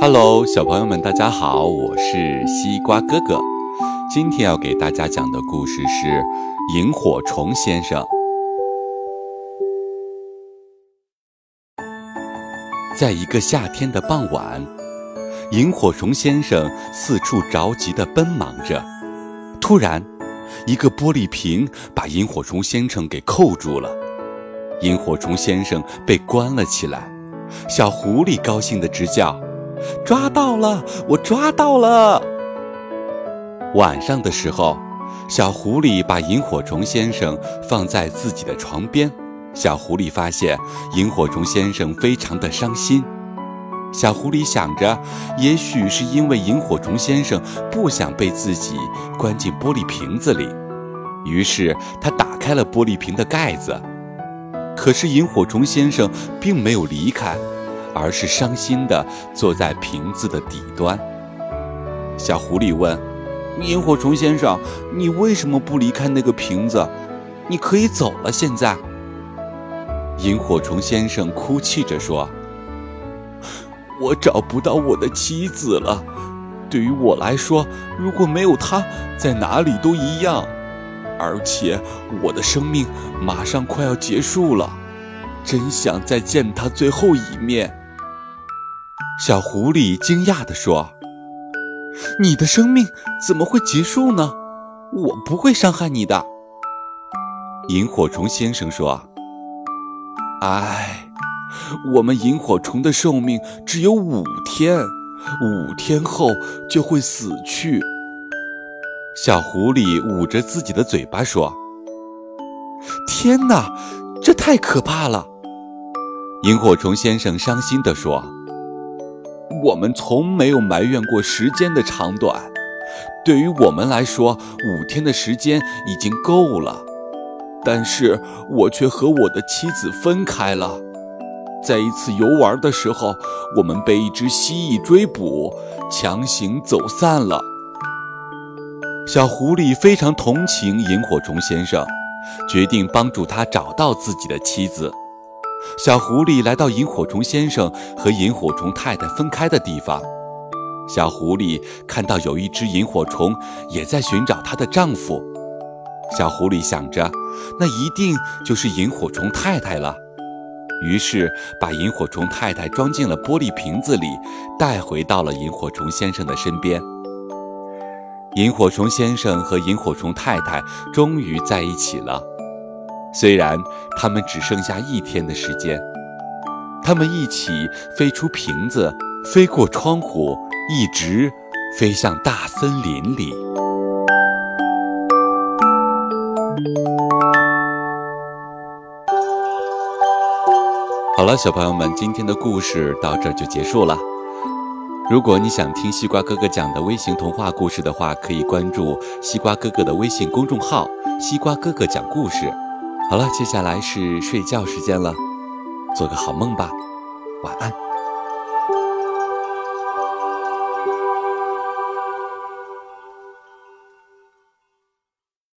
Hello，小朋友们，大家好，我是西瓜哥哥。今天要给大家讲的故事是《萤火虫先生》。在一个夏天的傍晚，萤火虫先生四处着急地奔忙着。突然，一个玻璃瓶把萤火虫先生给扣住了，萤火虫先生被关了起来。小狐狸高兴地直叫。抓到了！我抓到了！晚上的时候，小狐狸把萤火虫先生放在自己的床边。小狐狸发现萤火虫先生非常的伤心。小狐狸想着，也许是因为萤火虫先生不想被自己关进玻璃瓶子里，于是他打开了玻璃瓶的盖子。可是萤火虫先生并没有离开。而是伤心地坐在瓶子的底端。小狐狸问：“萤火虫先生，你为什么不离开那个瓶子？你可以走了。”现在，萤火虫先生哭泣着说：“我找不到我的妻子了。对于我来说，如果没有她，在哪里都一样。而且，我的生命马上快要结束了，真想再见她最后一面。”小狐狸惊讶地说：“你的生命怎么会结束呢？我不会伤害你的。”萤火虫先生说：“唉，我们萤火虫的寿命只有五天，五天后就会死去。”小狐狸捂着自己的嘴巴说：“天哪，这太可怕了！”萤火虫先生伤心地说。我们从没有埋怨过时间的长短，对于我们来说，五天的时间已经够了。但是我却和我的妻子分开了，在一次游玩的时候，我们被一只蜥蜴追捕，强行走散了。小狐狸非常同情萤火虫先生，决定帮助他找到自己的妻子。小狐狸来到萤火虫先生和萤火虫太太分开的地方。小狐狸看到有一只萤火虫也在寻找她的丈夫。小狐狸想着，那一定就是萤火虫太太了。于是把萤火虫太太装进了玻璃瓶子里，带回到了萤火虫先生的身边。萤火虫先生和萤火虫太太终于在一起了。虽然他们只剩下一天的时间，他们一起飞出瓶子，飞过窗户，一直飞向大森林里。好了，小朋友们，今天的故事到这就结束了。如果你想听西瓜哥哥讲的微型童话故事的话，可以关注西瓜哥哥的微信公众号“西瓜哥哥讲故事”。好了，接下来是睡觉时间了，做个好梦吧，晚安。